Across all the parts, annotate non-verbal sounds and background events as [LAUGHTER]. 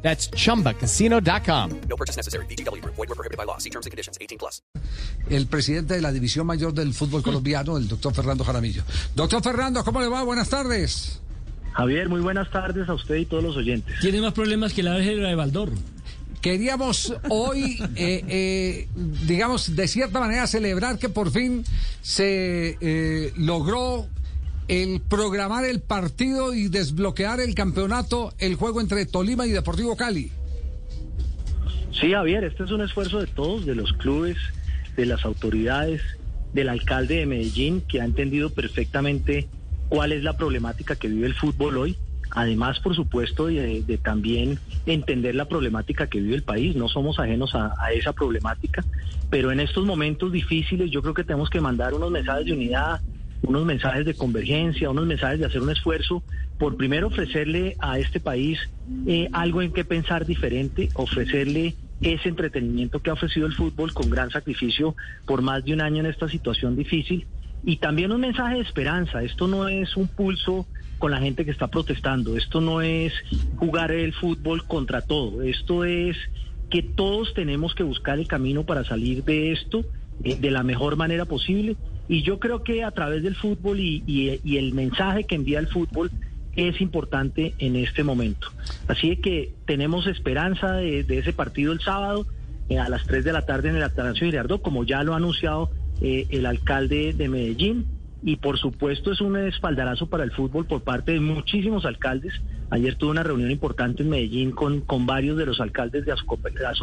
That's chumbacasino.com. No purchase necessary. BGW. Void were prohibited by law. See terms and conditions. 18 plus. el presidente de la División Mayor del Fútbol Colombiano, el doctor Fernando Jaramillo. Doctor Fernando, ¿cómo le va? Buenas tardes. Javier, muy buenas tardes a usted y todos los oyentes. Tiene más problemas que la de Baldor. Queríamos hoy, eh, eh, digamos, de cierta manera celebrar que por fin se eh, logró el programar el partido y desbloquear el campeonato, el juego entre Tolima y Deportivo Cali. Sí, Javier, este es un esfuerzo de todos, de los clubes, de las autoridades, del alcalde de Medellín, que ha entendido perfectamente cuál es la problemática que vive el fútbol hoy. Además, por supuesto, de, también entender la problemática que vive el país. No somos ajenos a, a esa problemática, pero en estos momentos difíciles yo creo que tenemos que mandar unos mensajes de unidad, unos mensajes de convergencia, unos mensajes de hacer un esfuerzo por primero ofrecerle a este país eh, algo en que pensar diferente, ofrecerle ese entretenimiento que ha ofrecido el fútbol con gran sacrificio por más de un año en esta situación difícil y también un mensaje de esperanza. Esto no es un pulso con la gente que está protestando, esto no es jugar el fútbol contra todo, esto es que todos tenemos que buscar el camino para salir de esto eh, de la mejor manera posible. Y yo creo que a través del fútbol y, el mensaje que envía el fútbol es importante en este momento. Así que tenemos esperanza de, ese partido el sábado eh, a las 3 de la tarde en el Atanasio Girardot, como ya lo ha anunciado eh, el alcalde de Medellín. Y por supuesto es un espaldarazo para el fútbol por parte de muchísimos alcaldes. Ayer tuve una reunión importante en Medellín con, con varios de los alcaldes de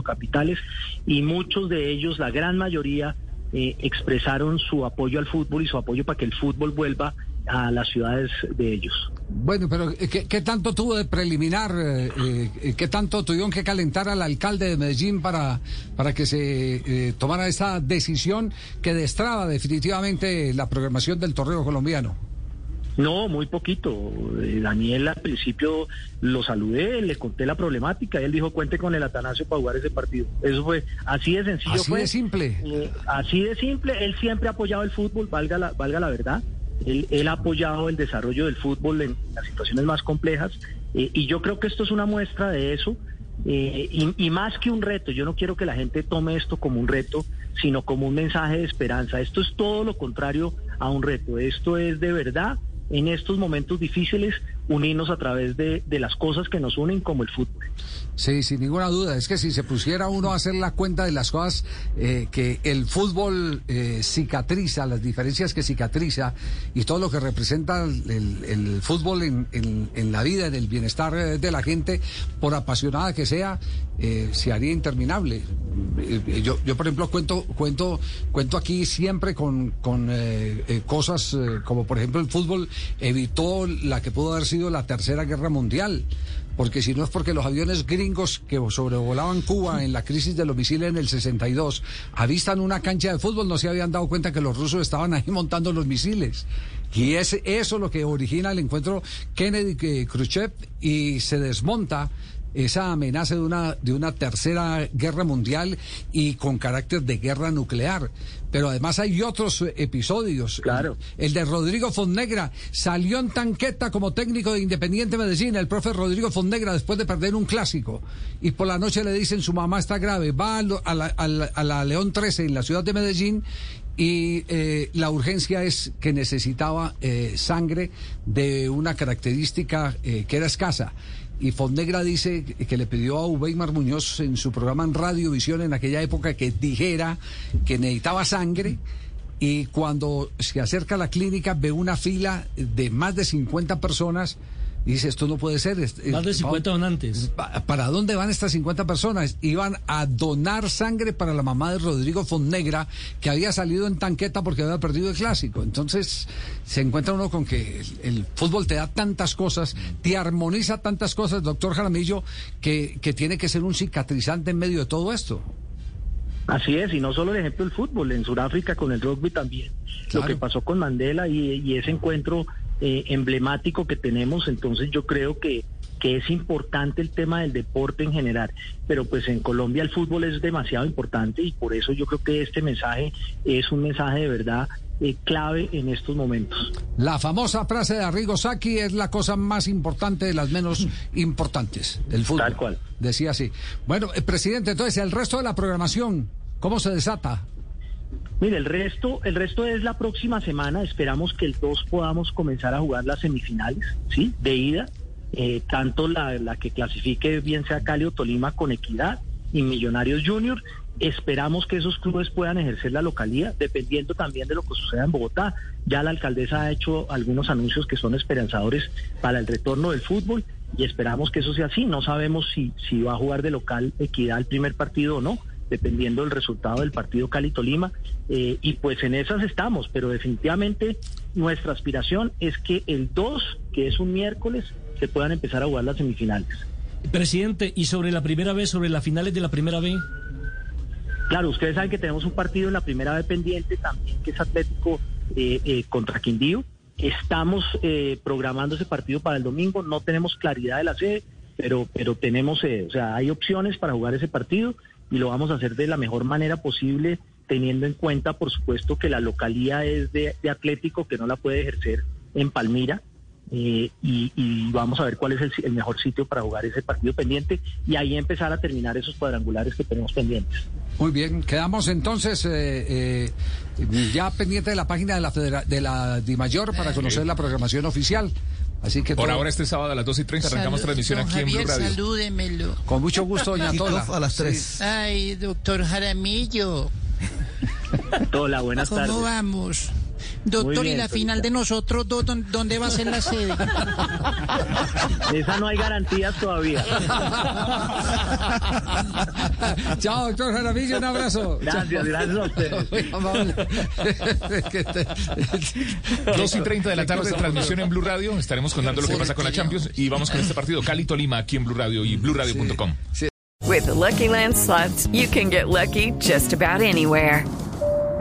capitales y muchos de ellos, la gran mayoría, eh, expresaron su apoyo al fútbol y su apoyo para que el fútbol vuelva a las ciudades de ellos. Bueno, pero eh, ¿qué, tanto tuvo de preliminar? eh, ¿Qué tanto tuvieron que calentar al alcalde de Medellín para, para que se tomara esta decisión que destraba definitivamente la programación del torneo colombiano? No, muy poquito. Eh, Daniel al principio lo saludé, le conté la problemática y él dijo cuente con el Atanasio para jugar ese partido. Eso fue así de sencillo. Así fue. de simple. Eh, así de simple. Él siempre ha apoyado el fútbol, valga la, valga la verdad. Él, él ha apoyado el desarrollo del fútbol en las situaciones más complejas eh, y yo creo que esto es una muestra de eso. Eh, y, y más que un reto, yo no quiero que la gente tome esto como un reto, sino como un mensaje de esperanza. Esto es todo lo contrario a un reto. Esto es de verdad en estos momentos difíciles unirnos a través de, de las cosas que nos unen como el fútbol. Sí, sin ninguna duda. Es que si se pusiera uno a hacer la cuenta de las cosas eh, que el fútbol eh, cicatriza, las diferencias que cicatriza y todo lo que representa el, el- fútbol en, en- la vida, en el bienestar eh, de la gente, por apasionada que sea, eh, se haría interminable. Eh, Yo, yo por ejemplo, cuento, cuento, cuento aquí siempre con, con cosas como, por ejemplo, el fútbol evitó la que pudo haber sido la Tercera Guerra Mundial porque si no es porque los aviones gringos que sobrevolaban Cuba en la crisis de los misiles en el 62 avistan una cancha de fútbol, no se habían dado cuenta que los rusos estaban ahí [LAUGHS] montando los misiles. Y es eso lo que origina el encuentro Kennedy-Khrushchev y se desmonta esa amenaza de una, de una tercera guerra mundial y con carácter de guerra nuclear. Pero además hay otros episodios. Claro. El de Rodrigo Fonnegra salió en tanqueta como técnico de Independiente Medellín, el profe Rodrigo Fonnegra, después de perder un clásico. Y por la noche le dicen su mamá está grave. Va a, lo- a la, a la- a la León 13 en la ciudad de Medellín y eh, la urgencia es que necesitaba eh, sangre de una característica eh, que era escasa. Y Fonnegra dice que que le pidió a Uweimar Muñoz en su programa en Radiovisión en aquella época que dijera que necesitaba sangre y cuando se acerca a la clínica ve una fila de más de 50 personas y dice, esto no puede ser. es- Más de es- 50 donantes. Pa- ¿Para dónde van estas 50 personas? Iban a donar sangre para la mamá de Rodrigo Fonnegra, que había salido en tanqueta porque había perdido el clásico. Entonces, se encuentra uno con que el, el fútbol te da tantas cosas, te armoniza tantas cosas, doctor Jaramillo, que, que tiene que ser un cicatrizante en medio de todo esto. Así es, y no solo el ejemplo del fútbol, en Sudáfrica con el rugby también. Lo que pasó con Mandela y, y ese encuentro eh, emblemático que tenemos, entonces yo creo que, que es importante el tema del deporte en general, pero pues en Colombia el fútbol es demasiado importante y por eso yo creo que este mensaje es un mensaje de verdad eh, clave en estos momentos. La famosa frase de Arrigo Sacchi es la cosa más importante de las menos importantes del fútbol. Tal cual. Decía así. Bueno, eh, presidente, entonces el resto de la programación, ¿cómo se desata? Mire, el resto, el resto es la próxima semana. Esperamos que el 2 podamos comenzar a jugar las semifinales, ¿sí? De ida. Eh, tanto la, la que clasifique, bien sea Cali o Tolima, con equidad y Millonarios Junior. Esperamos que esos clubes puedan ejercer la localía, dependiendo también de lo que suceda en Bogotá. Ya la alcaldesa ha hecho algunos anuncios que son esperanzadores para el retorno del fútbol y esperamos que eso sea así. No sabemos si, si va a jugar de local equidad el primer partido o no dependiendo del resultado del partido Cali-Tolima. Eh, y pues en esas estamos, pero definitivamente nuestra aspiración es que el 2, que es un miércoles, se puedan empezar a jugar las semifinales. Presidente, y sobre la primera vez, sobre las finales de la primera vez. Claro, ustedes saben que tenemos un partido en la primera vez pendiente también, que es Atlético eh, eh, contra Quindío. Estamos eh, programando ese partido para el domingo, no tenemos claridad de la sede, pero, pero tenemos, eh, o sea, hay opciones para jugar ese partido y lo vamos a hacer de la mejor manera posible, teniendo en cuenta, por supuesto, que la localía es de, de Atlético, que no la puede ejercer en Palmira. eh, y, y vamos a ver cuál es el, el mejor sitio para jugar ese partido pendiente y ahí empezar a terminar esos cuadrangulares que tenemos pendientes. Muy bien, quedamos entonces eh, eh, ya pendiente de la página de la Federa- de la DIMAYOR para conocer la programación oficial. Así que Por todo- ahora este sábado a las 2 y 30 arrancamos Salud, transmisión aquí en Blue Javier, Radio. salúdemelo. con mucho gusto, doña Tola. A las 3. Ay, doctor Jaramillo, Hola, buenas ¿cómo tardes. vamos? Doctor, bien, ¿y la final de nosotros dos, dónde va a ser la sede? [LAUGHS] Esa no hay garantías todavía. [LAUGHS] Chao, doctor Jaramillo, un abrazo. Gracias, gracias a ustedes. [LAUGHS] Muy amable. Que te- 2 y 30 de la tarde, transmisión en Blue Radio. Estaremos contando lo que pasa con la Champions y vamos con este partido Cali-Tolima aquí en Blue Radio y BlueRadio.com. With the Lucky Land slots, you can get lucky just about anywhere.